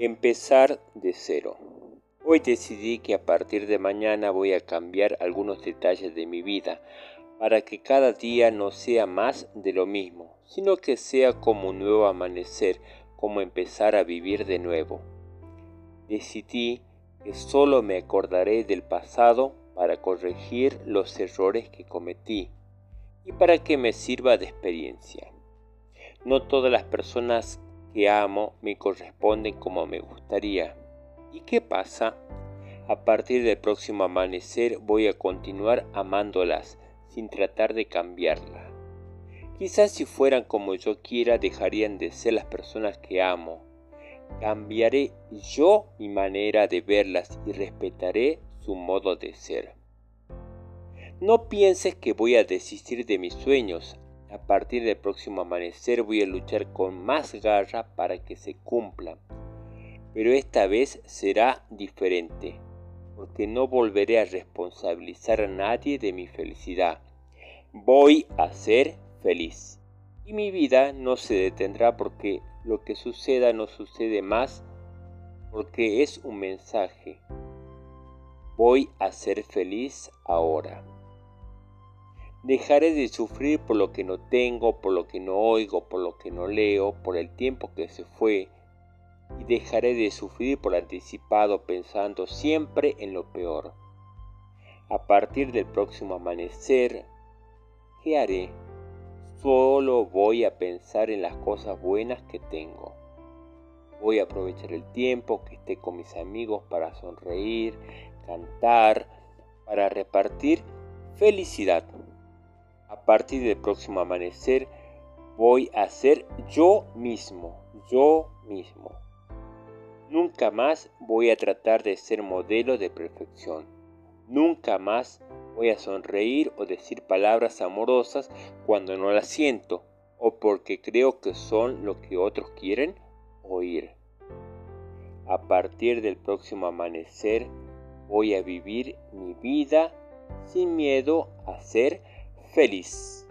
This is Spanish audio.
Empezar de cero. Hoy decidí que a partir de mañana voy a cambiar algunos detalles de mi vida para que cada día no sea más de lo mismo, sino que sea como un nuevo amanecer, como empezar a vivir de nuevo. Decidí que solo me acordaré del pasado para corregir los errores que cometí y para que me sirva de experiencia. No todas las personas que amo me corresponden como me gustaría. ¿Y qué pasa? A partir del próximo amanecer voy a continuar amándolas sin tratar de cambiarlas. Quizás si fueran como yo quiera dejarían de ser las personas que amo. Cambiaré yo mi manera de verlas y respetaré su modo de ser. No pienses que voy a desistir de mis sueños. A partir del próximo amanecer voy a luchar con más garra para que se cumplan. Pero esta vez será diferente, porque no volveré a responsabilizar a nadie de mi felicidad. Voy a ser feliz. Y mi vida no se detendrá porque lo que suceda no sucede más, porque es un mensaje. Voy a ser feliz ahora. Dejaré de sufrir por lo que no tengo, por lo que no oigo, por lo que no leo, por el tiempo que se fue, y dejaré de sufrir por anticipado pensando siempre en lo peor. A partir del próximo amanecer, ¿qué haré? Solo voy a pensar en las cosas buenas que tengo. Voy a aprovechar el tiempo que esté con mis amigos para sonreír, cantar, para repartir felicidad. A partir del próximo amanecer voy a ser yo mismo, yo mismo. Nunca más voy a tratar de ser modelo de perfección. Nunca más voy a sonreír o decir palabras amorosas cuando no las siento o porque creo que son lo que otros quieren oír. A partir del próximo amanecer voy a vivir mi vida sin miedo a ser feliz.